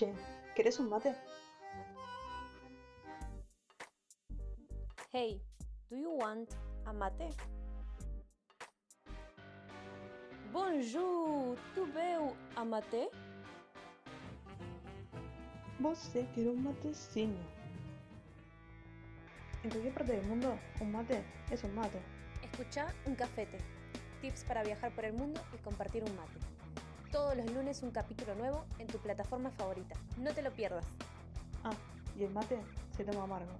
Che, ¿querés un mate? Hey, do you want a mate? Bonjour, tu veux a mate? Vos sé que era un matecino. En cualquier parte del mundo, un mate es un mate. Escucha un cafete. Tips para viajar por el mundo y compartir un mate. Todos los lunes un capítulo nuevo en tu plataforma favorita. No te lo pierdas. Ah, y el mate se toma amargo.